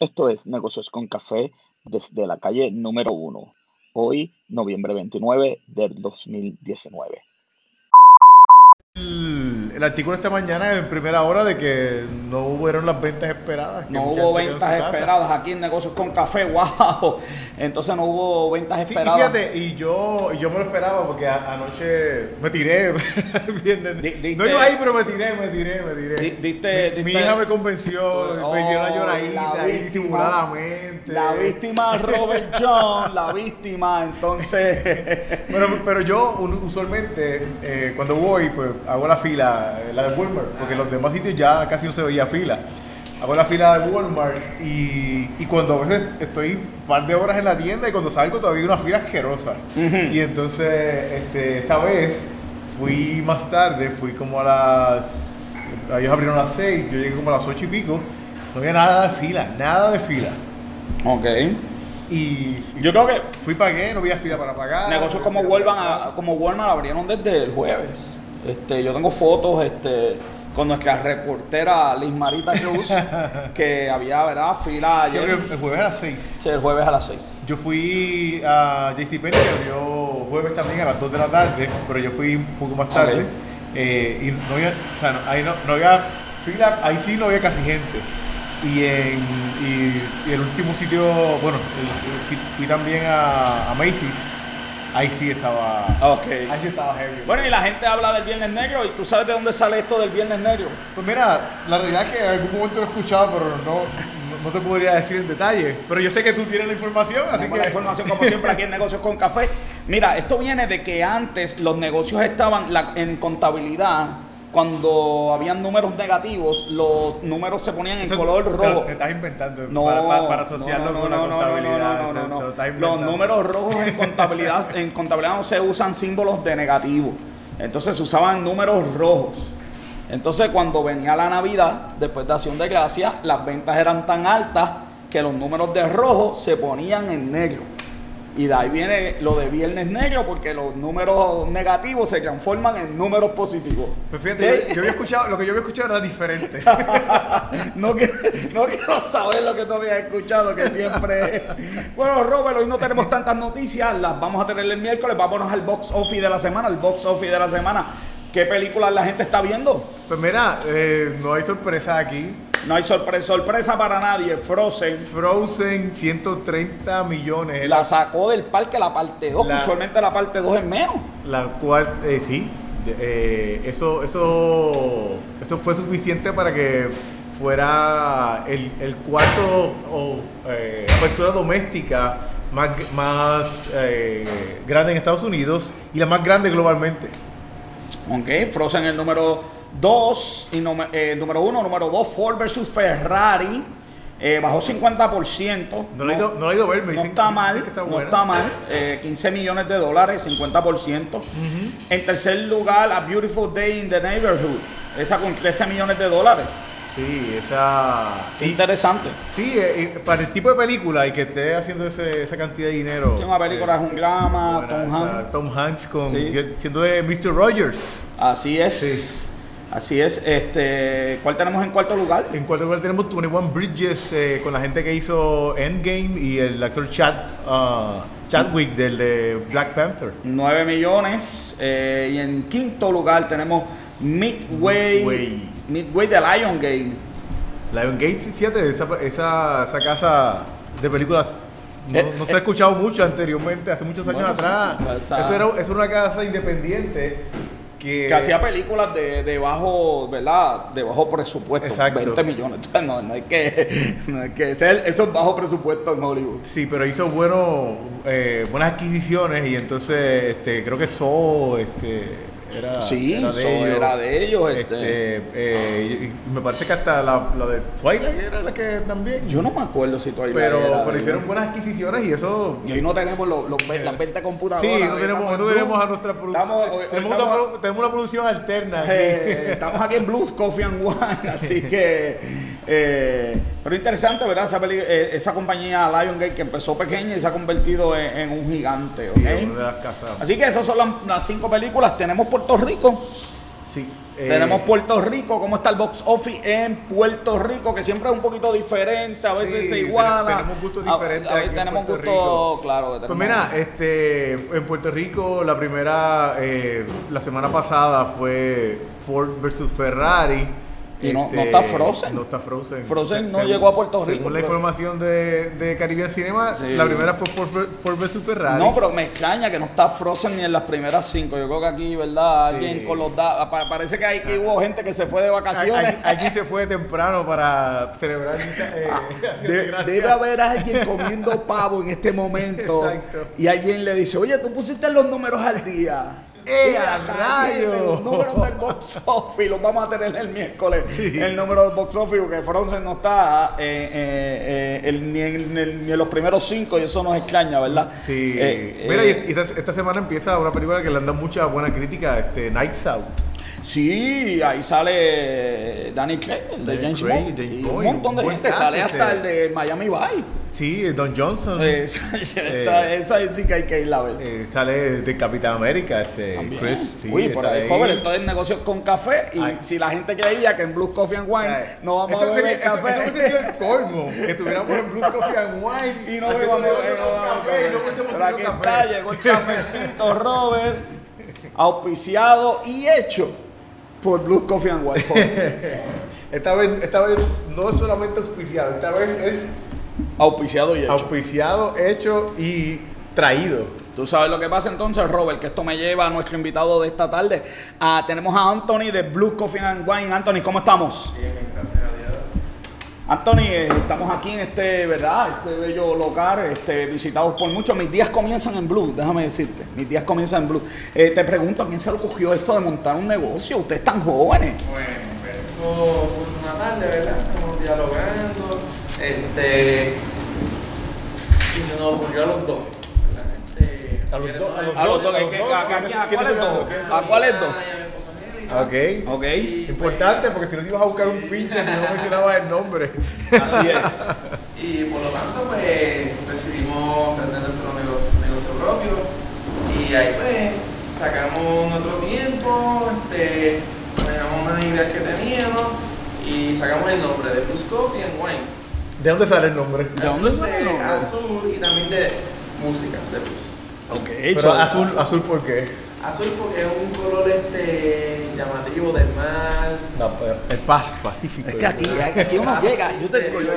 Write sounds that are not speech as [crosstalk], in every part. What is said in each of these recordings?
Esto es Negocios con Café desde la calle número 1. Hoy, noviembre 29 del 2019 el artículo esta mañana en primera hora de que no hubieron las ventas esperadas. No hubo ventas esperadas aquí en Negocios con Café, [laughs] wow. Entonces no hubo ventas sí, esperadas. fíjate, y yo, yo me lo esperaba porque anoche me tiré. [laughs] no iba ahí, pero me tiré, me tiré, me tiré. Diste, mi, hija me convenció, me dio una lloradita. La víctima Robert John, la víctima, entonces. [laughs] pero, pero yo usualmente eh, cuando voy, pues hago la fila la, de Walmart, porque los demás sitios ya casi no se veía fila. Hago la fila de Walmart y, y, cuando a veces estoy un par de horas en la tienda y cuando salgo todavía hay una fila asquerosa. Y entonces este, esta vez fui más tarde, fui como a las... Ellos abrieron a las 6, yo llegué como a las 8 y pico. No había nada de fila, nada de fila. Ok. Y yo creo que fui pagué, no había fila para pagar. Negocios como Walmart, como Walmart abrieron desde el jueves. Este, yo tengo fotos este, con nuestra reportera Liz Marita Cruz, [laughs] que había, ¿verdad? Fila ayer. el jueves a las 6. Sí, el jueves a las 6. Yo fui a JCPenney, que abrió jueves también a las 2 de la tarde, pero yo fui un poco más tarde. Eh, y no había, o sea, no, ahí no, no, había fila, ahí sí no había casi gente. Y, en, y, el último sitio, bueno, fui también a, a Macy's Ahí sí estaba. Okay. Ahí sí estaba heavy. Bueno, y la gente habla del Viernes Negro, ¿y tú sabes de dónde sale esto del Viernes Negro? Pues mira, la realidad es que en algún momento lo he escuchado, pero no, no, te podría decir en detalle. Pero yo sé que tú tienes la información, así que. La información, como siempre, aquí en Negocios con Café. Mira, esto viene de que antes los negocios estaban en contabilidad cuando habían números negativos, los números se ponían en color rojo. Te estás inventando no, para, asociarlo no, con la contabilidad. No, no, Los números rojos en contabilidad, [laughs] en contabilidad no se usan símbolos de negativo. Entonces se usaban números rojos. Entonces cuando venía la Navidad, después de Acción de Gracia, las ventas eran tan altas que los números de rojo se ponían en negro. Y de ahí viene lo de Viernes Negro, porque los números negativos se transforman en números positivos. Pues fíjate, yo, había escuchado, lo que yo había escuchado era diferente. [laughs] no, no quiero saber lo que tú habías escuchado, que siempre. bueno, Robert, hoy no tenemos tantas noticias, las vamos a tener el miércoles. Vámonos al box office de la semana, el box office de la semana. ¿Qué películas la gente está viendo? Pues mira, eh, no hay sorpresa aquí. No hay sorpresa, sorpresa para nadie. Frozen. Frozen, 130 millones. La sacó del parque la parte 2, usualmente la parte 2 es menos. La cual, eh, sí. Eh, eso, eso, eso fue suficiente para que fuera el, el cuarto o eh, apertura doméstica más, más grande en Estados Unidos y la más grande globalmente. Ok, Frozen el número 2 y eh, número 1, número 2, Ford versus Ferrari. Eh, bajó 50%. No, lo he ido, no ver, me no está mal, no está mal. 15 millones de dólares, 50%. En tercer lugar, A Beautiful Day in the Neighborhood. Esa con 13 millones de dólares. Sí, esa. Interesante. Sí, eh, para el tipo de película y que esté haciendo esa cantidad de dinero. Es una película de un drama, Tom Hanks. Tom Hanks con, siendo de Mr. Rogers. Así es. Así es. Este, ¿Cuál tenemos en cuarto lugar? En cuarto lugar tenemos 21 Bridges eh, con la gente que hizo Endgame y el actor Chad, uh, Chadwick del de Black Panther. 9 millones. Eh, y en quinto lugar tenemos Midway, Midway, de Lion Gate. Lion Gate, fíjate, esa, esa, esa casa de películas no, eh, se ha escuchado mucho anteriormente, hace muchos años atrás. Eso era, eso era una casa independiente que, hacía películas de, de, bajo, ¿verdad? De bajo presupuesto, Exacto. 20 millones. [laughs] No, no hay que, no hay que ser, eso es bajo presupuesto en Hollywood. Sí, pero hizo bueno, eh, buenas adquisiciones y entonces este, creo que eso este, era, sí, era de, ellos. Era de ellos este. este eh, me parece que hasta la, la, de Twilight era la que también. Yo no me acuerdo si Twilight pero, era Pero hicieron buenas adquisiciones y eso. Y hoy no tenemos los, los, las 20 computadoras. Sí, no tenemos, no tenemos a nuestra producción. tenemos, una, tenemos, una, producción alterna. Eh, estamos aquí en Blues Coffee and Wine, así [laughs] que. Eh, pero interesante, ¿verdad? Esa, eh, esa, compañía Lion que empezó pequeña y se ha convertido en, un gigante. ¿okay? Así que esas son las, cinco películas. Tenemos Puerto Rico. Sí. eh, Tenemos Puerto Rico, ¿cómo está el box office en Puerto Rico? Que siempre es un poquito diferente, a veces Sí, se iguala. tenemos gustos A- diferentes A, aquí en tenemos gustos, claro. Pues mira, este, en Puerto Rico la primera, eh, la semana pasada fue Ford versus Ferrari. Y no- Este, no está Frozen. No está Frozen. Frozen no Según- llegó a Puerto Rico, Según la información de, de Caribbean Cinema, Sí. la primera fue Ford, Ford versus Ferrari. No, pero me extraña que no está Frozen ni en las primeras cinco. Yo creo que aquí, ¿verdad? Sí. Alguien con los datos. Parece que, hay, que hubo gente que se fue de vacaciones. Alguien se fue temprano para celebrar eh, [laughs] de Gracias. debe haber alguien comiendo pavo en este momento [laughs] Exacto. y alguien le dice, oye, tú pusiste los números al día. ¡Eh, rayo! Los números del box [laughs] office los vamos a tener el miércoles. Sí. El número del box office, porque Frozen no está eh, eh, eh, el- ni, en, el- ni en los primeros cinco y eso nos extraña, ¿verdad? Sí. Mira, y esta, esta semana empieza una película que le han dado mucha buena crítica, este, Nights Out. Sí, ahí sale Danny Craig, el de James Bond, y un montón de gente, sale este. hasta el de Miami Vice. Sí, Don Johnson. Eh, [laughs] esa, esta- esa sí que hay que irla a ver. Eh, sale de Capitán América, este. Chris. Uy, por ahí, joven, entonces negocios con café. Y si la gente creía que en Blue Coffee and Wine no vamos a beber café. Eso sería el colmo, que tuviéramos en Blue Coffee and Wine [laughs] y no bebamos café Pero aquí está, llegó el cafecito, Robert, auspiciado y hecho por Blue Coffee and Wine. joven. [laughs] Esta vez, esta vez no es solamente auspiciado, esta vez es auspiciado y hecho. auspiciado, hecho y traído. Tú sabes lo que pasa entonces, Robert, que esto me lleva a nuestro invitado de esta tarde. Ah, tenemos a Anthony de Blue Coffee and Wine. Anthony, ¿cómo estamos? Bien, gracias a Dios. Anthony, eh, estamos aquí en este, ¿verdad? Este bello local, este, visitados por muchos. Mis días comienzan en Blue, déjame decirte. Mis días comienzan en Blue. Eh, te pregunto, ¿a quién se le ocurrió esto de montar un negocio? Ustedes están jóvenes. Bueno, vengo una tarde, ¿verdad? Estamos dialogando. Este. Y se nos ocurrió a los dos. ¿verdad? Este, A los ¿quieres dos, a los dos, a los ¿qué- dos, a- a- ¿quiénes- a- a quiénes cuáles dos? ¿A cuáles dos? Ok. Ok. Y, pues, Importante, porque si no te ibas a buscar un pinche si no mencionabas el nombre. Así es. [laughs] Y por lo tanto, pues decidimos tener nuestro negocio, negocio propio. Y ahí, pues, sacamos nuestro tiempo, este, manejamos unas ideas que teníamos y sacamos el nombre de Blues Coffee and Wine. ¿De dónde sale el nombre? ¿De dónde sale el De nombre? Azul y también de música, de blues. Ok, Pero so- azul, azul, ¿por qué? Azul porque es un color este llamativo del mar. No, pues, el paz, pacífico. Es que aquí, aquí uno llega, yo te digo, yo,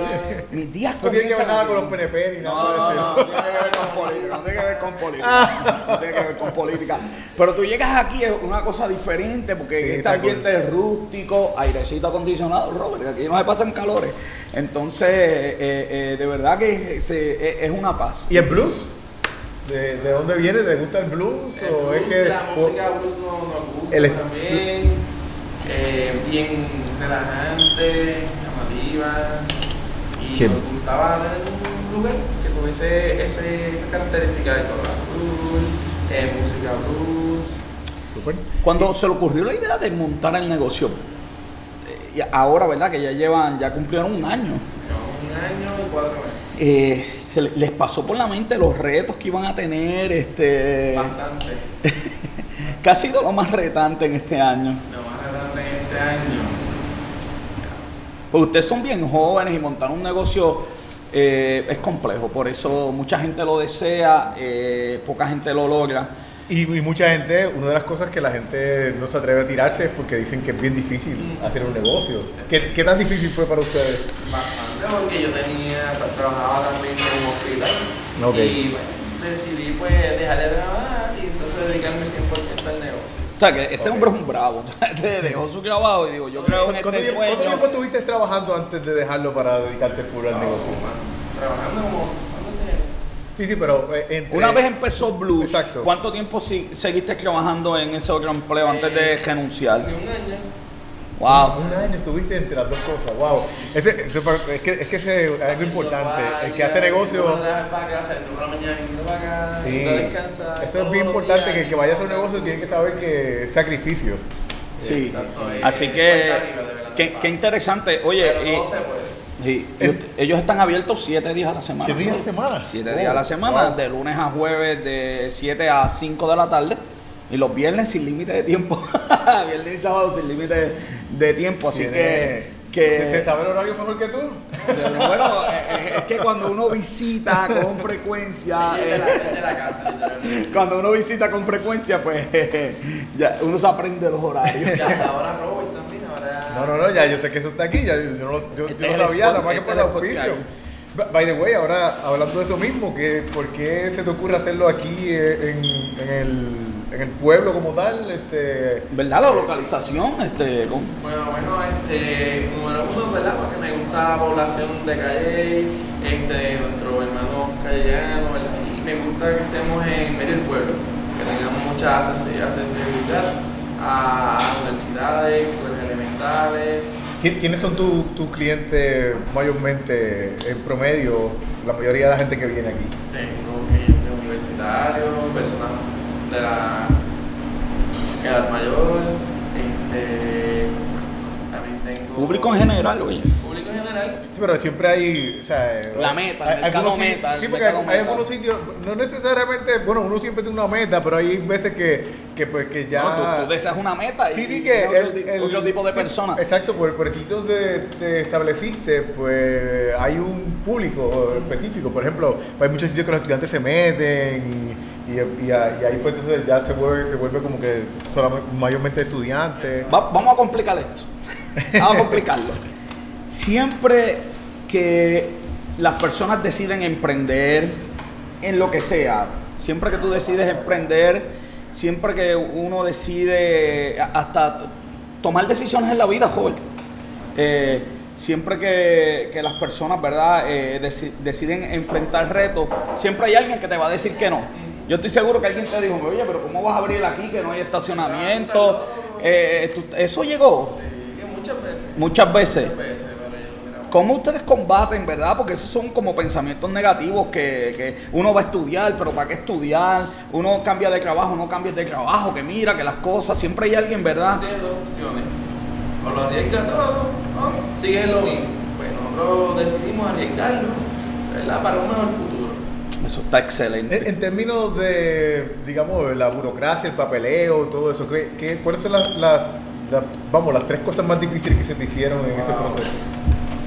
mis días No tiene que ver nada con los PNP ni nada. No, no, no, tiene que ver con política, no tiene que ver con política. No tiene que ver con política. Pero tú llegas aquí, es una cosa diferente, porque Sí, este está ambiente es rústico, airecito acondicionado, Robert, aquí no se pasan calores. Entonces, eh, eh, de verdad que se- es- es una paz. ¿Y el blues? ¿De, de dónde viene? ¿Te gusta el blues? El ¿O es blues, que.? la o- música blues no- nos gusta El- también. Eh, bien relajante, llamativa. Y Sí. nos gustaba tener un lugar que tuviese ese, esa característica de color azul, eh, música blues. Súper. Cuando se le ocurrió la idea de montar el negocio, eh, y ahora, ¿verdad? Que ya llevan, ya cumplieron un año. Llevamos un año y cuatro meses. eh, se le- les pasó por la mente los retos que iban a tener, este, Bastante. [laughs] ¿qué ha sido lo más retante en este año? Lo más relevante en este año. Pues ustedes son bien jóvenes y montar un negocio eh, es complejo, por eso mucha gente lo desea, eh, poca gente lo logra. Y, y mucha gente, una de las cosas que la gente no se atreve a tirarse es porque dicen que es bien difícil hacer un negocio. ¿Qué, qué tan difícil fue para ustedes? Bastante porque yo tenía, tra- trabajaba también en un hospital. Y pues, decidí pues dejar de trabajar y entonces dedicarme 100% al negocio. O sea que este hombre es un bravo, [laughs] Este dejó su trabajo y digo, yo creo en ¿Cuánto, este tiempo, cuánto sueño. tiempo estuviste trabajando antes de dejarlo para dedicarte full al negocio? Trabajando como, ¿cuánto se Sí, sí, pero eh, entre- Una vez empezó Blues, Exacto. ¿cuánto tiempo si- seguiste trabajando en ese otro empleo antes de renunciar? Ni un año. Wow. Un año estuviste entre las dos cosas, wow. Ese, ese- es que, es que ese es algo importante. El que hace negocio. No trabajar para casa, el por la mañana viniendo para acá, Sí, eso es bien importante. días, Que el que vaya a hacer un negocio tiene que saber que es sacrificio. Sí. Así que, qué, interesante. Oye, Pero y- sí, ellos, están abiertos siete días a la semana. ¿Siete días a la semana? Siete Oh, días a la semana, wow. de lunes a jueves, de 7 a 5 de la tarde. Y los viernes sin límite de tiempo. [laughs] viernes y sábado sin límite de tiempo. Así que. que ¿Te sabe el horario mejor que tú? bueno, eh, eh, es que cuando uno visita con frecuencia. Es de la, eh, de la casa, cuando uno visita con frecuencia, pues [laughs] ya uno se aprende los horarios. Y hasta ahora Robert también, ahora. No, no, no, ya yo sé que eso está aquí, ya yo, yo no, lo- yo, Este yo no sabía, nada más que este por el auspicio. By the way, ahora hablando de eso mismo, que ¿por qué se te ocurre hacerlo aquí en, en el, en el pueblo como tal? Este, ¿Verdad? La localización, este, con- Bueno, bueno, este, número uno, ¿verdad? Porque me gusta la población de Calle, este, nuestro hermano callejano, ¿verdad? Y me gusta que estemos en medio del pueblo, que tengamos mucha accesi- accesibilidad a universidades, escuelas elementales. ¿qui- ¿Quiénes son tu- tus clientes mayormente, en promedio, la mayoría de la gente que viene aquí? Tengo clientes universitarios, personas de la edad mayor, este, también tengo... público en general, oye. Público en general. Sí, pero siempre hay, o sea, La meta, el hay- mercado algunos sitios- meta, el Sí, porque hay, mercado hay meta. algunos sitios, no necesariamente, bueno, uno siempre tiene una meta, pero hay veces que, que pues que ya... No, tú, tú deseas una meta y Sí, sí, y que otro, el, ti- el- otro tipo de sí, persona. Exacto, por, por el sitio donde te estableciste, pues hay un público específico. Por ejemplo, hay muchos sitios que los estudiantes se meten y, ahí pues entonces ya se vuelve, se vuelve como que mayormente estudiantes. Va- vamos a complicar esto. Vamos a complicarlo. Siempre que las personas deciden emprender en lo que sea, siempre que tú decides emprender, siempre que uno decide hasta tomar decisiones en la vida, joven. Eh, siempre que, que las personas, ¿verdad?, Eh, deci- deciden enfrentar retos, siempre hay alguien que te va a decir que no. Yo estoy seguro que alguien te dijo, oye, pero ¿cómo vas a abrir aquí que no hay estacionamiento? Eh, eso llegó Sí, muchas veces. muchas veces. Muchas veces, pero yo, mira, ¿Cómo ustedes combaten, verdad? Porque esos son como pensamientos negativos que, que uno va a estudiar, pero ¿para qué estudiar? Uno cambia de trabajo, no cambia de trabajo, que mira, que las cosas, siempre hay alguien, ¿verdad? tienes dos opciones. O lo arriesgas todo, o sigues lo mismo. Pues nosotros decidimos arriesgarlo, ¿verdad? Para un mejor futuro. Eso está En, excelente. en términos de, digamos, la burocracia, el papeleo, todo eso, ¿qué, qué, ¿cuáles son las, las- las- vamos, las tres cosas más difíciles que se te hicieron en ese Wow. proceso?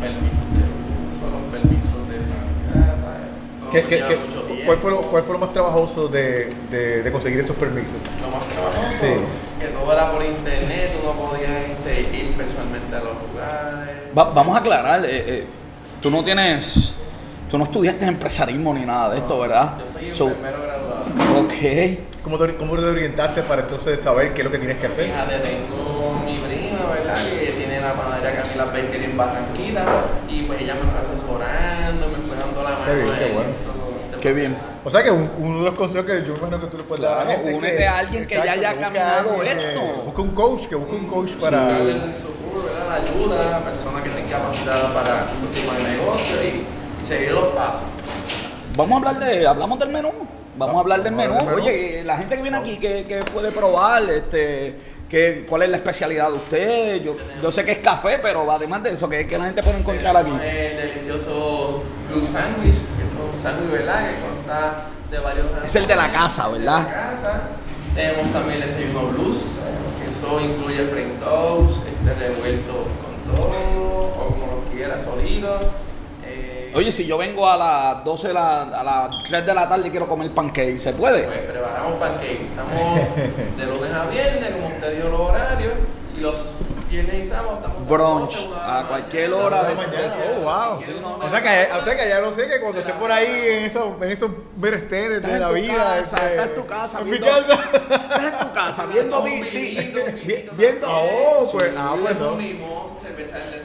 Permisos de uso, los permisos de sanidad, ¿sabes? Eso ¿Qué- qué- qué- ¿cuál, fue lo, ¿Cuál fue lo más trabajoso de, de- de conseguir esos permisos? Lo más trabajoso, Sí. que todo era por internet, tú no podías este, ir personalmente a los lugares. Va- vamos a aclarar, eh, eh, tú no tienes, tú no estudiaste empresarismo ni nada de esto, ¿verdad? Yo soy So, enfermero graduado. ok. ¿Cómo te, ¿Cómo te orientaste para entonces saber qué es lo que tienes que hacer? Fíjate, tengo mi prima, ¿verdad? Que tiene la panadería Camila Baker en Barranquita y pues ella me fue asesorando, me fue dando la mano. Qué bien, qué en bueno. todo Qué bien. O sea que un- uno de los consejos que yo imagino que tú le puedes dar a la gente es únete a alguien que ya haya caminado que- esto. Busca un coach, que busque un coach para... Darle el socorro, ¿verdad? La ayuda, persona que esté capacitada para un tipo de negocio y seguir los pasos. Vamos a hablar de, hablamos del menú. Vamos a hablar del menú. Oye, la gente que viene aquí, ¿qué, qué puede probar? Este, ¿qué, ¿Cuál es la especialidad de ustedes? Yo, yo sé que es café, pero además de eso, ¿qué, qué la gente puede encontrar aquí? El delicioso Blue Sandwich, que es un sándwich, ¿verdad? Que consta de varios. Es el de la casa, ¿verdad? De la casa. Tenemos también el desayuno blues, que eso incluye French toast, este revuelto con todo, o como lo quieras, sólido. Oye, si yo vengo a las 12 de la, a las 3 de la tarde y quiero comer pancake, ¿se puede? Pues preparamos pancake. Estamos de lunes a viernes, como usted dio los horarios, y los viernes y sábados estamos Brunch, las 12, una de la a cualquier hora de- Oh, wow. Sí, no, no. O sea que, o sea que ya lo sé que cuando esté por ahí en esos, en esos menesteres Estás de la vida. casa, este, estás en tu casa en mi viendo, casa. estás en tu casa viendo viendo también. Oh, pues, ah, pues,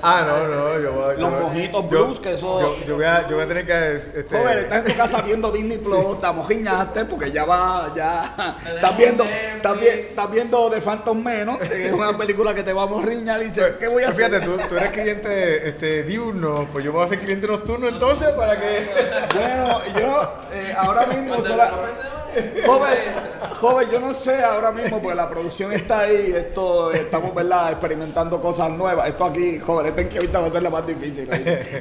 Ah, no, no, yo voy Los yo- mojitos yo- blues, que eso- Yo, yo voy a, yo voy a tener que. Este, Joven, estás en tu casa viendo Disney [laughs] Plus, estamos giñaste porque ya va, ya [laughs] estás viendo, estás, vi- estás viendo The Phantom Menos, que es una película que te va a morriñar y dices, ¿qué voy a Pues hacer? Fíjate, tú, tú eres cliente este, diurno, pues yo voy a ser cliente nocturno entonces para que. [laughs] Bueno, yo eh, ahora mismo Cuando sola- Joven, joven, yo no sé ahora mismo, porque la producción está ahí, esto, estamos, ¿verdad?, experimentando cosas nuevas. Esto aquí, joven, esta entrevista va a ser la más difícil.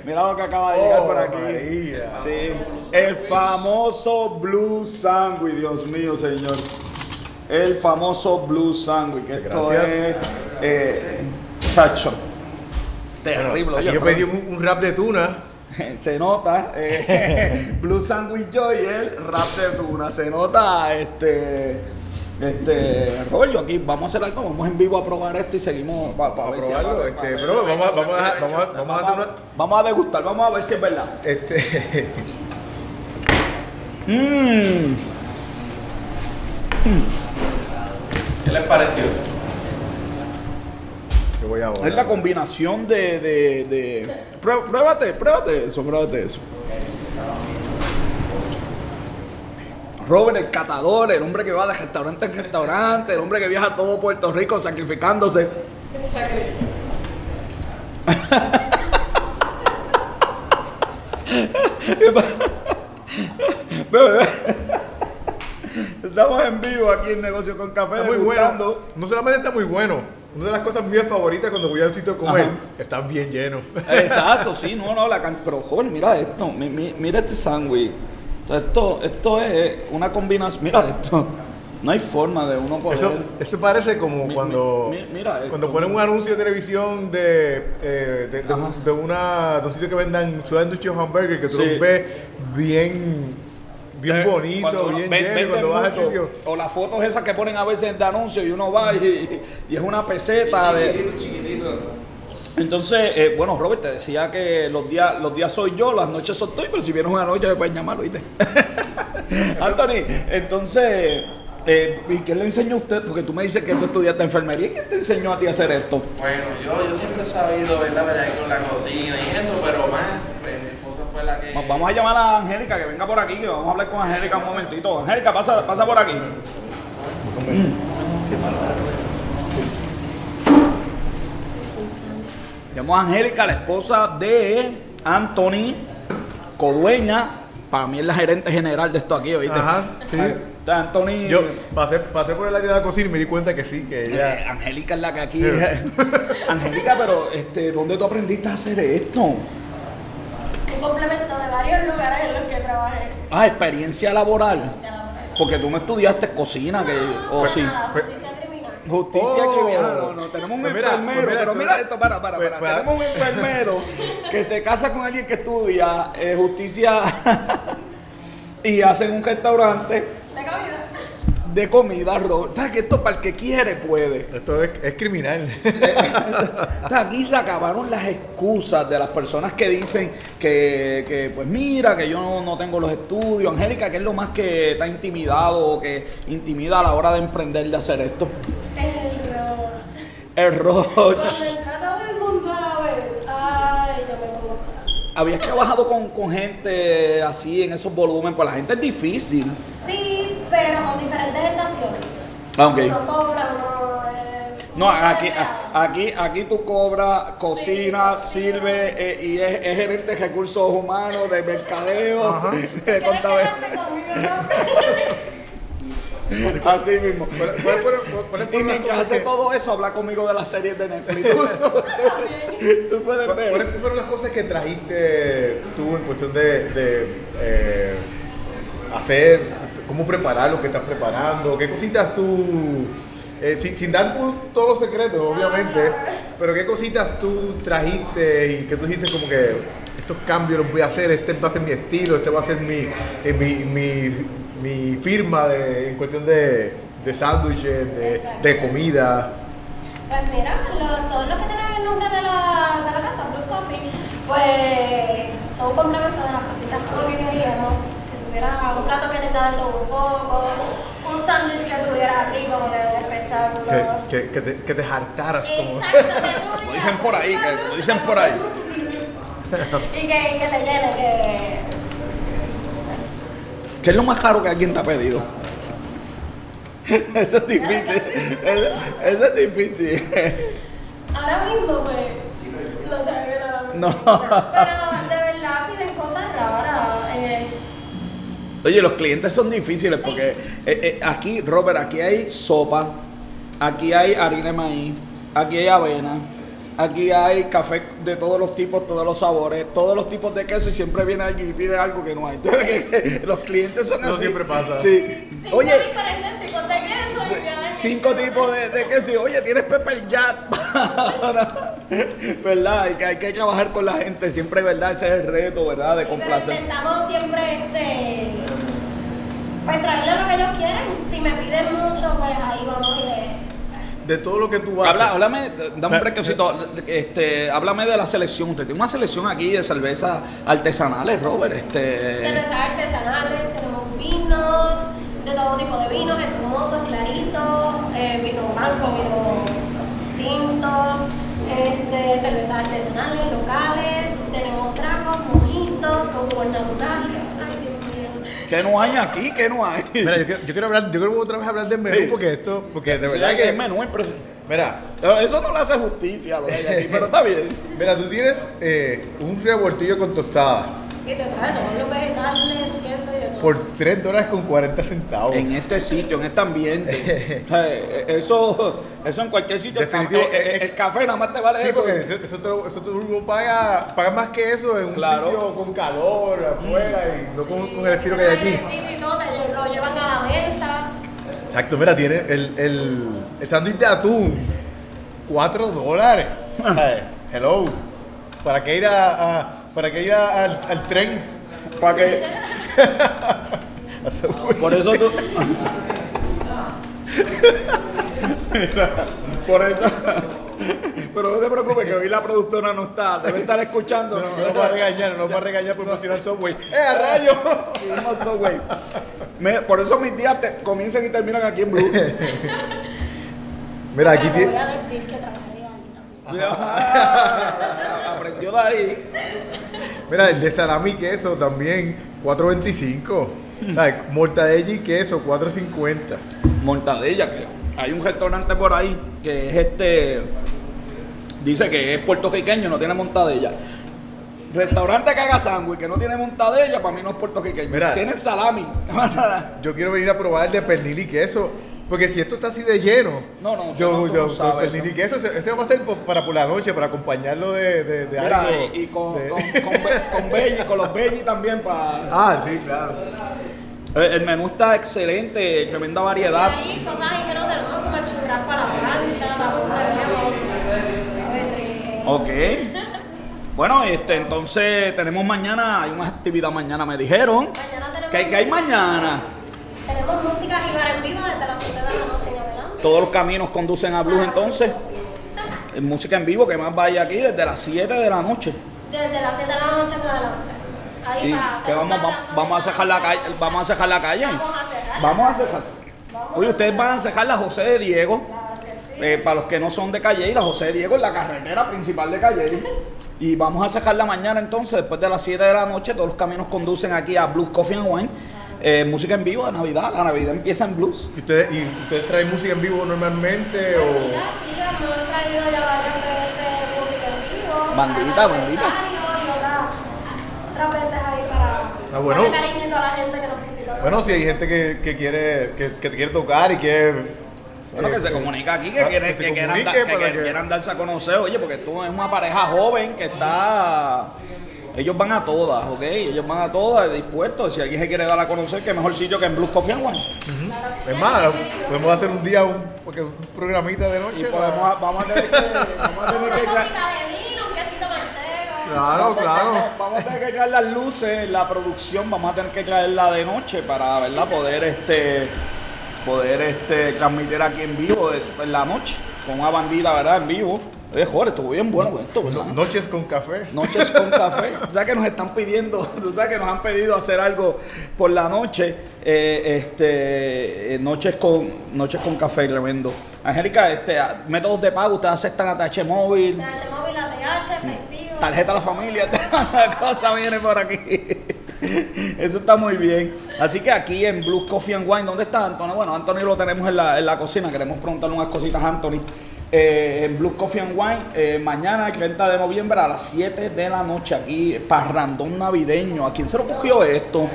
Mira lo que acaba de llegar Oh, por aquí. María. Sí, el famoso Blue Sandwich, Dios mío, señor. el famoso Blue Sandwich. Que esto Gracias. es. Eh, chacho. Terrible. Oye, yo pedí un, un wrap de tuna. [laughs] se nota eh, [laughs] Blue Sandwich Joy y el rap de tuna. Se nota este. Este, Robert, yo aquí vamos a hacer algo, vamos en vivo a probar esto y seguimos para A ver si probarlo, para- este, vamos, a- vamos, a, vamos, a, vamos a hacer una. vamos a degustar, vamos a ver si es verdad. Este, Mmm. [laughs] ¿Qué les pareció? Yo voy ahora. Es la combinación de, de, de- Prue- Pruébate, pruébate eso, pruébate eso. Robert, el catador, el hombre que va de restaurante en restaurante, el hombre que viaja a todo Puerto Rico sacrificándose. [laughs] Estamos en vivo aquí en Negocio con Café, Está muy bueno. No solamente está muy bueno. Una de las cosas mías favoritas cuando voy a un sitio a comer, están bien llenos. Exacto, sí, no, no, la can... pero joder, mira esto, mi- mi- mira este sándwich. Esto, esto es una combinación, mira esto. No hay forma de uno poder. Eso, eso parece como Mi- cuando, mi- mi- mira esto. cuando ponen un anuncio de televisión de, eh, de, de- Ajá. de una, de un sitio que vendan sándwiches o hamburger que tú Sí. los ves bien, bien Eh, bonito, cuando uno- bien ven- lleno. vas al mucho, sitio, O las fotos esas que ponen a veces de anuncio y uno va y, y es una peseta de. Chiquitito, chiquitito. Entonces, eh, bueno, Robert, te decía que los días, los días soy yo, las noches soy tú, pero si vienes una noche me pueden llamar, ¿oíste? [laughs] Anthony, entonces, eh, ¿y qué le enseñó a usted? Porque tú me dices que tú estudiaste enfermería, ¿quién te enseñó a ti a hacer esto? Bueno, yo, yo siempre he sabido, ¿verdad? Verdad, con la cocina y eso, pero más, pues mi esposa fue la que. Va- Vamos a llamar a Angélica que venga por aquí, que vamos a hablar con Angélica un momentito. Angélica, pasa, pasa por aquí. Llamo a Angélica, la esposa de Anthony, codueña. Para mí es la gerente general de esto aquí, ¿oíste? Ajá, sí. Anthony. Yo pasé, pasé por el área de la cocina y me di cuenta que sí, que Eh, ella... Angélica es la que aquí. Angélica, pero este, ¿dónde tú aprendiste a hacer esto? Un complemento de varios lugares en los que trabajé. Ah, experiencia laboral. Se la monté. Porque tú no estudiaste cocina, que. O Pues sí. nada, Pues- justicia criminal. Justicia Oh. criminal. No, no, tenemos un Pues mira, enfermero, pues mira, pero mira esto, para, para, pues- para. pues- tenemos un enfermero [laughs] que se casa con alguien que estudia eh, justicia [laughs] y hacen un restaurante. De comida, Robert. ¿Sabes que esto para el que quiere puede? Esto es, es criminal. [laughs] Aquí se acabaron las excusas de las personas que dicen que, que, pues mira, que yo no, no tengo los estudios. Angélica, ¿qué es lo más que te ha intimidado o que intimida a la hora de emprender de hacer esto? El roche. El Roche. ¿Habías trabajado con, con gente así en esos volúmenes? Pues la gente es difícil. Sí, pero con diferentes estaciones. Ah, ok. Uno cobra, uno. Eh, No, aquí, aquí, aquí tú cobras, cocinas, sirve eh, y es, es gerente de recursos humanos, de mercadeo, de ¿Quieres contabilidad. [laughs] Así mismo. ¿Cuáles ¿Cuál fueron, cuáles Y mientras hace que- todo eso, habla conmigo de las series de Netflix. Tú, [laughs] [laughs] tú puedes ¿Cu- ver. ¿Cuáles fueron las cosas que trajiste tú en cuestión de, de, eh, hacer, cómo preparar lo que estás preparando? ¿Qué cositas tú, eh, sin, sin dar todos los secretos, obviamente, pero qué cositas tú trajiste y que tú dijiste como que estos cambios los voy a hacer, este va a ser mi estilo, este va a ser mi, eh, mi, mi, mi firma de, en cuestión de, de sándwiches, de, comida? Pues mira, lo- todos los que tienen el nombre de la, de la casa, Blues Coffee, pues son un complemento de las cositas como que queríamos. Un plato que tenga de todo un poco, un sándwich que tuviera así como que un espectáculo. Que, que, que te, que te hartaras como... Exacto, que [laughs] tú Como dicen por ahí, que- como dicen por ahí. y que, que te llene, que... ¿Qué es lo más caro que alguien te ha pedido? Eso es difícil. Eso, eso es difícil. Ahora mismo, pues, no sé, No. Pero de verdad piden cosas raras. Eh, Oye, los clientes son difíciles porque eh, eh, aquí, Robert, aquí hay sopa, aquí hay harina de maíz, aquí hay avena, aquí hay café de todos los tipos, todos los sabores, todos los tipos de queso y siempre viene alguien y pide algo que no hay. [laughs] Entonces, los clientes son No así. siempre pasa. Sí. cinco Oye, diferentes tipos de queso Sí. Cinco tipos de, de que si, oye, tienes Pepper Jack. [laughs] ¿Verdad? Y que hay que trabajar con la gente, siempre, ¿verdad? Ese es el reto, ¿verdad? De Sí, complacer. intentamos siempre este pues traerle lo que ellos quieren. Si me piden mucho, pues ahí vamos y le. De todo lo que tú haces. Habla, háblame, dame un brequecito, este, háblame de la selección. Usted tiene una selección aquí de cervezas artesanales, Robert. Este, Cervezas artesanales, tenemos vinos, de todo tipo de vinos, espumosos, claritos, eh, vino blanco, vino tinto, este, cervezas artesanales, locales, tenemos tragos, mojitos, con jugos naturales. Ay, Dios mío. ¿Qué no hay aquí? ¿Qué no hay? Mira, yo quiero, yo quiero hablar, yo quiero otra vez hablar del menú Sí. porque esto, porque de Sí, verdad que que, es menú impresionante. mira, Pero Eso no le hace justicia a lo que hay aquí, pero está bien. [laughs] mira, tú tienes eh, un revoltillo con tostada Y te trae todos los vegetales, queso. Por 3 dólares con 40 centavos. En este sitio, en este ambiente. [laughs] O sea, eh, eso, eso en cualquier sitio. El, café- eh, el- el café nada más te vale Sí, eso. porque eso, eso, tú- eso pagas más que eso en un sitio con calor afuera y no con, con el estilo que hay aquí. Y todo, te lo llevan a la mesa. Exacto, mira, tiene el, el, el sándwich de atún, 4 dólares. [laughs] Hello. ¿Para qué ir, a, a- para qué ir a- al, al tren? Para que, [laughs] por eso tú. por eso. Pero no te preocupes que hoy la productora no está. Debe estar escuchando. No, no va a regañar, no va a regañar por mencionar Subway. ¡Eh, a rayo! Me- Por eso mis días te- comienzan y terminan aquí en Blue. [laughs] Mira, aquí Pero tiene. voy a decir que [laughs] [laughs] Aprendió de ahí. Mira, el de salami y queso también, 4.25. ¿Sabes? Mortadella y queso, 4.50. Mortadella, que hay un restaurante por ahí que es este. Dice que es puertorriqueño, no tiene montadella. Restaurante que haga sándwich que no tiene montadella, para mí no es puertorriqueño. Mira. Tiene salami. Yo quiero venir a probar el de pernil y queso. Porque si esto está así de lleno, No, no, yo, no, yo, no sabes pernil y queso, ese, va a ser para por la noche, para acompañarlo de, de, de Mira, algo. y, y con, de- con, con, [laughs] be- con los veggies también para. Ah, sí, claro. El, el menú está excelente, tremenda variedad. Y hay cosas ahí que no tenemos, como el churrasco a la plancha, la. Ok. Bueno, este, entonces tenemos mañana, hay una actividad mañana, me dijeron. Mañana tenemos. ¿Qué, hay- qué hay mañana? Tenemos música y bar en vivo desde las 7 de la noche en adelante. Todos los caminos conducen a Blues entonces. En música en vivo, que más vaya aquí desde las 7 de la noche. Desde las 7 de la noche en adelante. Ahí para que vamos, vamos, vamos a cejar la calle, vamos a cejar la calle. Vamos a cerrar. Vamos a cejar. Oye, ustedes van a cejar la José de Diego. Claro que sí. Eh, para los que no son de Calle, la José de Diego es la carretera principal de Calle. [laughs] Y vamos a sacar la mañana entonces, después de las 7 de la noche, todos los caminos conducen aquí a Blues Coffee and Wine. Eh, música en vivo de Navidad, la Navidad empieza en blues. ¿Y ustedes, ¿Y ustedes traen música en vivo normalmente o...? Mira, sí, hemos traído ya varias veces música en vivo. Bandita, bandita. Y otras, otras veces ahí para Ah, bueno. darle cariñito a la gente que nos visita. Bueno, si hay gente que, que quiere que, que quiere tocar y quiere... Bueno, eh, que se comunica aquí, que, ah, quieren, que se que quieran, que- quieran darse a conocer, oye, porque tú es una pareja joven que está... Ellos van a todas, ¿ok? Ellos van a todas, dispuestos. Si alguien se quiere dar a conocer, qué mejor sitio que en Blues Coffee and Wine. Claro que Es más, podemos hacer un día un, porque un programita de noche. Y podemos, a- vamos a tener que... Vamos a tener que copita de vino, un quesito manchego. Claro, claro. Vamos a tener que traer las luces, la producción, vamos a tener que traerla de noche para ¿verdad? poder este poder este transmitir aquí en vivo de- en la noche con una bandita, ¿verdad? En vivo. Oye, joder, estuvo bien bueno con esto, ¿verdad? No- Noches con café. Noches con [laughs] café. O sea que nos están pidiendo, [laughs] tú sabes que nos han pedido hacer algo por la noche. eh, este, eh, noches con noches con café, tremendo. Angélica, este, métodos de pago, ustedes aceptan ATH móvil, TH móvil, ATH, efectivo. tarjeta a la familia, [laughs] la cosa viene por aquí. [laughs] Eso está muy bien. Así que aquí en Blue Coffee and Wine, ¿dónde está Antonio? Bueno, Anthony lo tenemos en la, en la cocina. Queremos preguntarle unas cositas a Anthony. Eh, en Blue Coffee and Wine, eh, mañana, el 30 de noviembre, a las 7 de la noche, aquí, parrandón navideño. ¿A quién se lo cogió esto?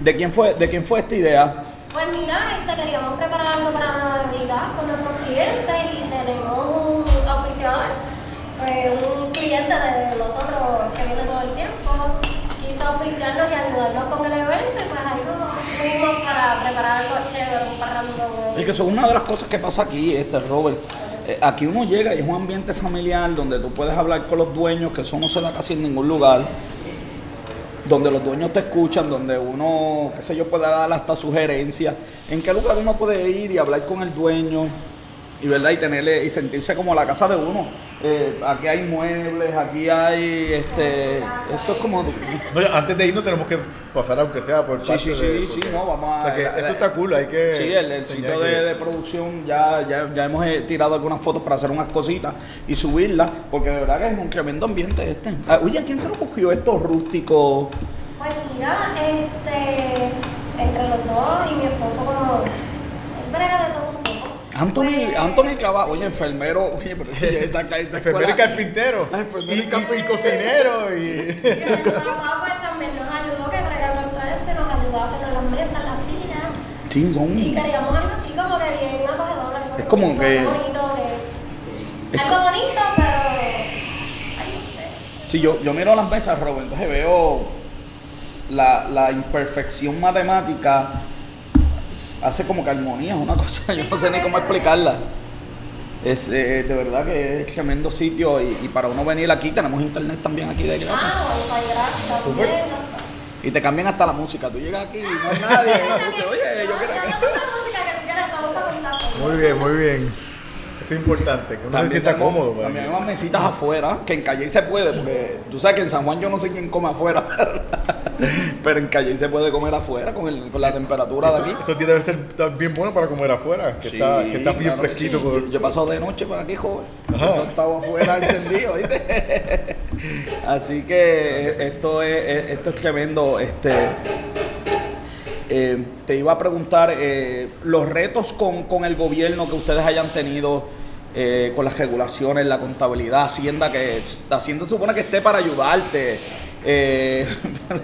¿De quién fue, de quién fue esta idea? Pues mira, este, queríamos preparar algo para Navidad con nuestros clientes y tenemos un auspiciador, pues, un cliente de nosotros que viene todo el tiempo, auspiciarnos y ayudarnos con el evento pues ahí nos fuimos para preparar algo chévere, un parrandón Es que eso es una de las cosas que pasa aquí, este Robert. Eh, aquí uno llega y es un ambiente familiar donde tú puedes hablar con los dueños, que eso no se da casi en ningún lugar. Donde los dueños te escuchan, donde uno, qué sé yo, puede dar hasta sugerencias. ¿En qué lugar uno puede ir y hablar con el dueño? Y verdad, y tenerle, y sentirse como la casa de uno. Eh, aquí hay muebles, aquí hay este. Esto es como. No, antes de irnos tenemos que pasar aunque sea por Sí, parte sí, de- sí, sí, no, vamos a. o sea que la- esto está cool, hay que Sí, el, el sitio que- de, de producción ya, ya, ya hemos eh, tirado algunas fotos para hacer unas cositas y subirlas, porque de verdad que es un tremendo ambiente este. Ah, oye, ¿a quién se le ocurrió esto rústico? Pues mira, este, entre los dos y mi esposo, como, él brega de todo. Anthony, Pues, Anthony trabaja, oye, enfermero, oye, pero oye, esa, esa Enfermero y escuela- carpintero. Ah, Y, enfermero y y- carpintero. y cocinero. Y... Y mi papá pues también nos ayudó, que bregando este, nos ayudó a hacer las mesas, las sillas. Sí, son- Y queríamos algo así como que bien acogedor, algo Es como bonito, que- bonito, que- Algo bonito, pero... Ay, no sé. Si yo, yo miro las mesas, Robert, entonces veo la, la imperfección matemática, hace como que armonía, es una [laughs] cosa, yo no sé ni cómo explicarla. Es eh, de verdad que es tremendo sitio y, y para uno venir aquí tenemos internet también aquí de gratis. Ah, gratis también. hasta- Y te cambian hasta la música. Tú llegas aquí y no hay nadie. [laughs] y dices, oye, yo quiero que... Muy bien, muy bien. Es importante, que uno se sienta tenemos- cómodo. También hay unas mesitas afuera, que en Calle se puede, porque tú sabes que en San Juan yo no sé quién come afuera. [laughs] [laughs] Pero en Calle se puede comer afuera con, el- con la temperatura de aquí. Días debe ser bien bueno para comer afuera, que, Sí, está, que está bien claro fresquito. sí. Yo he pasado de noche para aquí, joven. Eso estaba afuera encendido, ¿viste? [laughs] Así que esto es, es- esto es tremendo. Este, eh, te iba a preguntar eh, los retos con, con el gobierno que ustedes hayan tenido eh, con las regulaciones, la contabilidad, Hacienda, que Hacienda supone que esté para ayudarte. Eh,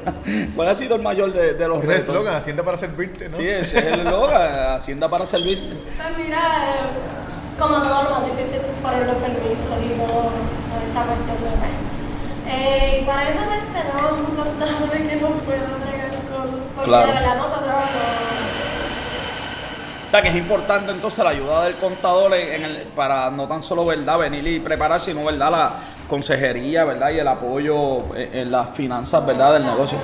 [laughs] ¿Cuál ha sido el mayor de, de los es el retos? eslogan, Hacienda para servirte, ¿no? Sí, es el eslogan, Hacienda para servirte. Pues mira, eh, como todo lo más difícil fueron los permisos y todo, toda esta cuestión de. Eh, y para eso pues [laughs] tenemos un contable que nos pueda bregar con, porque Claro. de verdad nosotros no. O sea, que es importante entonces la ayuda del contador en, en el, para no tan solo, ¿verdad?, venir y preparar, sino, ¿verdad?, la consejería, ¿verdad?, y el apoyo en, en las finanzas, ¿verdad?, del negocio.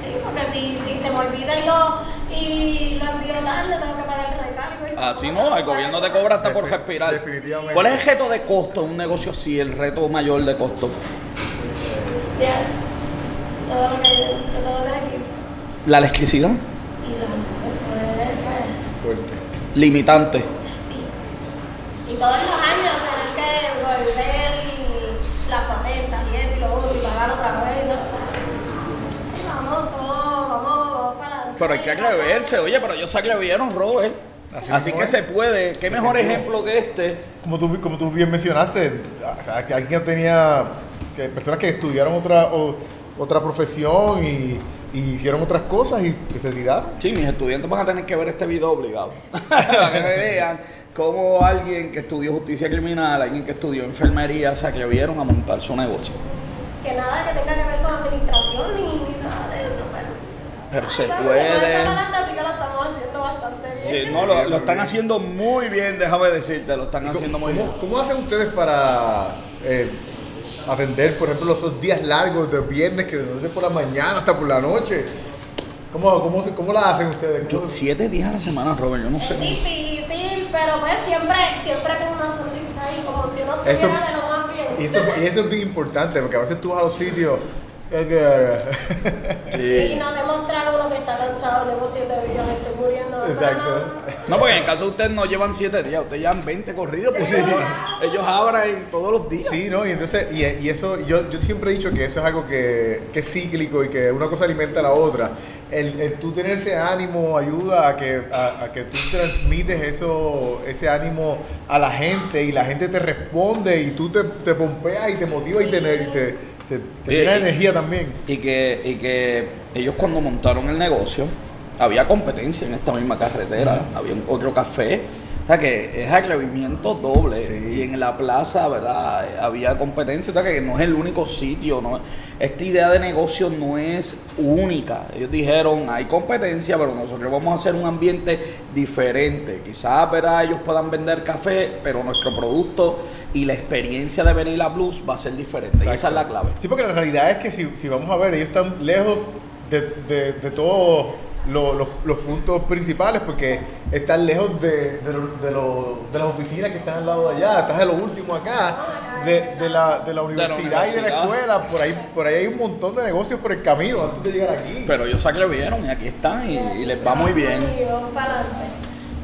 Sí, porque si, si se me olvida y lo, y lo envío tarde, tengo que pagar el recargo. y Así tampoco no, el gobierno te cobra hasta por respirar. definitivamente. ¿Cuál es el reto de costo en un negocio así, el reto mayor de costo? Ya, todo lo que, de todo lo que hay aquí. La electricidad, Y la, Fuerte. limitante. Sí. Y todos los años tener que volver y las patentas y esto y lo otro y pagar otra vez y todo. Vamos, todos, vamos, vamos para adelante. Pero hay que atreverse, oye, pero ellos se atrevieron, Robert. Así Así, que es. se puede. ¿Qué mejor ejemplo que este? Como tú, como tú bien mencionaste, alguien tenía que personas que estudiaron otra o- otra profesión y, y hicieron otras cosas y que se tiraron. Sí, mis estudiantes van a tener que ver este video obligado. [laughs] para que vean cómo alguien que estudió justicia criminal, alguien que estudió enfermería, se atrevieron a montar su negocio. Que nada que tenga que ver con administración ni, ni nada de eso, pero. Pero se puede. con esa balance así que lo estamos haciendo bastante bien. Sí, no, lo, lo están haciendo muy bien, déjame decirte, lo están haciendo muy bien. ¿Cómo, cómo hacen ustedes para eh, atender, por ejemplo, esos días largos de viernes que de noche por la mañana hasta por la noche? ¿Cómo, cómo, se- cómo la hacen ustedes? Yo, ¿Cómo- siete días a la semana, Robert, yo no Es sé. difícil, pero pues siempre, siempre con una sonrisa y como si uno estuviera de lo más bien. y, eso, y eso es bien importante, porque a veces tú vas a los sitios... es que- [laughs] Y Sí. no demostrar uno que está cansado, llevo siete días, me estoy muriendo. Exacto. No, porque en el caso de ustedes no llevan siete días, ustedes llevan 20 corridos, pues ellos, ellos abren todos los días. Sí, ¿no? Y entonces, y, y eso, yo, yo siempre he dicho que eso es algo que, que es cíclico y que una cosa alimenta a la otra. El, el tú tener ese ánimo ayuda a que, a, a que tú transmites eso, ese ánimo a la gente y la gente te responde y tú te, te pompeas y te motivas y te, te, te, te y- energía también. Y que, y que ellos cuando montaron el negocio, había competencia en esta misma carretera, había otro café, O sea que es atrevimiento doble. Sí. Y en la plaza, ¿verdad? Había competencia. O sea que no es el único sitio. ¿no? Esta idea de negocio no es única. Ellos dijeron, hay competencia, pero nosotros vamos a hacer un ambiente diferente. Quizás, ¿verdad? Ellos puedan vender café, pero nuestro producto y la experiencia de venir a Blues va a ser diferente. Y esa es la clave. Sí, porque la realidad es que si, si vamos a ver, ellos están lejos de, de, de todos lo- los, los puntos principales, porque están lejos de, de, de lo- de las oficinas que están al lado de allá, estás de lo último acá, de, de la, de la universidad y de la escuela, por ahí, por ahí hay un montón de negocios por el camino antes de llegar aquí. Pero ellos se atrevieron y aquí están y, y les va muy bien.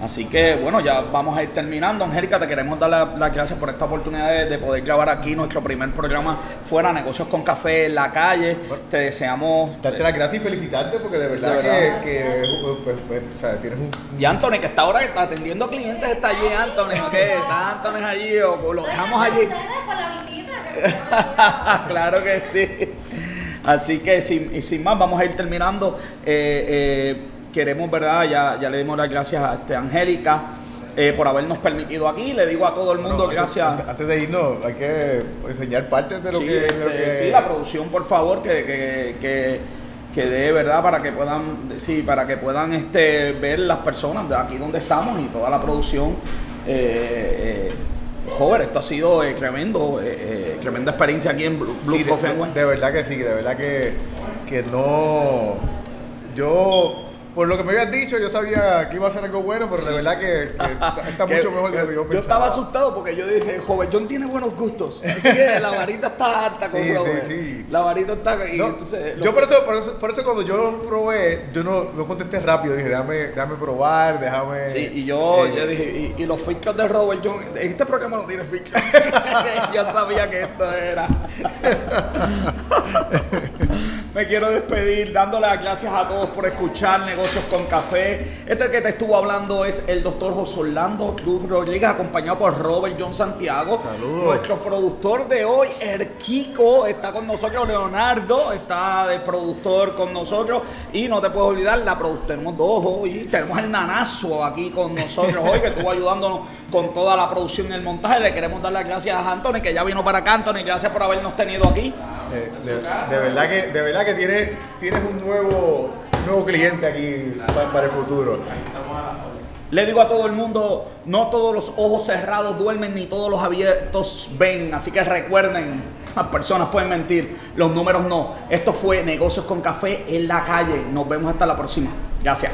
Así que bueno, ya vamos a ir terminando. Angélica, te queremos dar la- las gracias por esta oportunidad de, de poder grabar aquí nuestro primer programa fuera, Negocios con Café en la calle. Te deseamos... Darte las gracias y felicitarte porque de verdad, De verdad. que, que, pues, pues, o sea, tienes un, Y Anthony, que está ahora atendiendo clientes, está allí Anthony, ¿ok? Está Anthony allí o lo dejamos allí. Ustedes por la visita. [laughs] claro que sí. Así que sin, y sin más, vamos a ir terminando. Eh, eh, queremos, ¿verdad? Ya, ya le dimos las gracias a este, Angélica eh, por habernos permitido aquí. Le digo a todo el mundo gracias. Antes, antes de irnos, hay que enseñar partes de lo sí, que. lo este, que- sí, la producción, por favor, que, que, que, que dé, ¿verdad? Para que puedan, sí, para que puedan este, ver las personas de aquí donde estamos y toda la producción. Eh, eh, joven, esto ha sido eh, tremendo, eh, eh, tremenda experiencia aquí en Blue, Blue Sí, de, de verdad que sí, de verdad que, que no. Yo, por lo que me habías dicho, yo sabía que iba a ser algo bueno, pero de verdad que, que [laughs] está, mucho mejor de lo que yo yo pensaba. estaba asustado porque yo dije, joven, John tiene buenos gustos. Así que [laughs] la varita está alta con Sí, Robert. sí, sí. La varita está. Y No, entonces, yo por eso, por eso, por eso cuando yo lo probé, yo no, no contesté rápido, dije, déjame, déjame probar, déjame. Sí, y yo, eh, yo dije, y, y los filtros de Robert John, este programa no tiene filtros. [laughs] yo sabía que esto era. Me quiero despedir dándole las gracias a todos por escuchar Negocios con Café. Este que te estuvo hablando es el doctor José Orlando Cruz Rodríguez, acompañado por Robert John Santiago. Saludos. Nuestro productor de hoy, Erquico, está con nosotros. Leonardo está de productor con nosotros. Y no te puedes olvidar, la tenemos dos hoy. Tenemos el Nanazo aquí con nosotros hoy, que estuvo ayudándonos con toda la producción y el montaje. Le queremos dar las gracias a Anthony, que ya vino para acá. Anthony, gracias por habernos tenido aquí. eh, de, de verdad que, de verdad que tienes, tienes un nuevo, nuevo cliente aquí pa- para, el futuro. Le digo a todo el mundo, no todos los ojos cerrados duermen ni todos los abiertos ven. Así que recuerden, las personas pueden mentir, los números no. Esto fue Negocios con Café en la calle. Nos vemos hasta la próxima. Gracias.